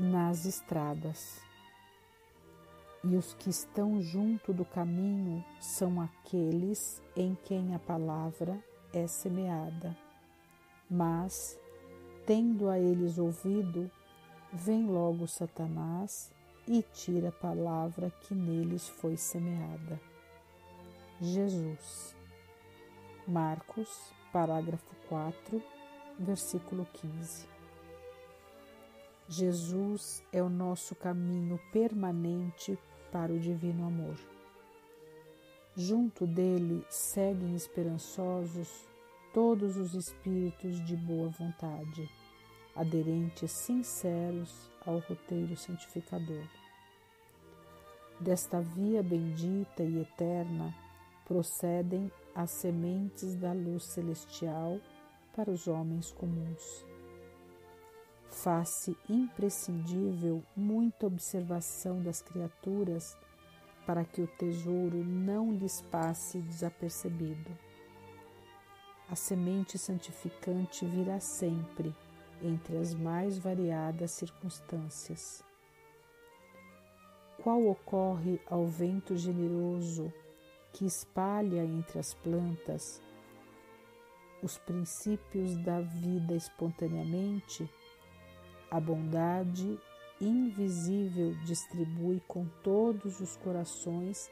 nas estradas. E os que estão junto do caminho são aqueles em quem a palavra é semeada. Mas, tendo a eles ouvido, vem logo Satanás e tira a palavra que neles foi semeada. Jesus. Marcos, parágrafo 4, versículo 15. Jesus é o nosso caminho permanente para o divino amor. Junto dele seguem esperançosos todos os espíritos de boa vontade, aderentes sinceros ao roteiro santificador. Desta via bendita e eterna procedem as sementes da luz celestial para os homens comuns. Faz-se imprescindível muita observação das criaturas para que o tesouro não lhes passe desapercebido. A semente santificante virá sempre entre as mais variadas circunstâncias. Qual ocorre ao vento generoso que espalha entre as plantas os princípios da vida espontaneamente, a bondade invisível distribui com todos os corações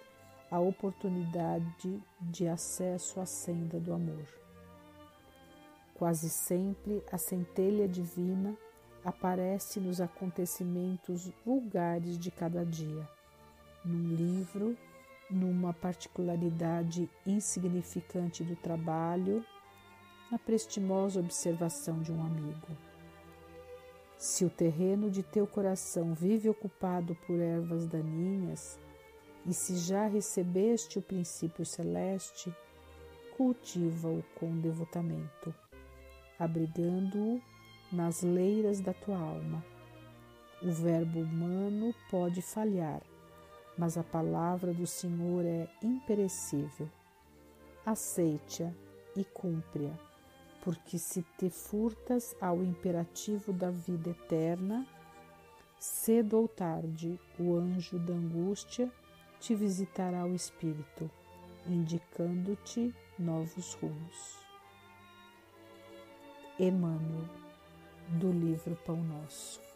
a oportunidade de acesso à senda do amor. Quase sempre a centelha divina aparece nos acontecimentos vulgares de cada dia, num livro numa particularidade insignificante do trabalho, na prestimosa observação de um amigo. Se o terreno de teu coração vive ocupado por ervas daninhas, e se já recebeste o princípio celeste, cultiva-o com devotamento, abrigando-o nas leiras da tua alma. O verbo humano pode falhar, mas a palavra do Senhor é imperecível. Aceite-a e cumpre-a, porque se te furtas ao imperativo da vida eterna, cedo ou tarde o anjo da angústia te visitará o espírito, indicando-te novos rumos. Emmanuel, do livro Pão Nosso.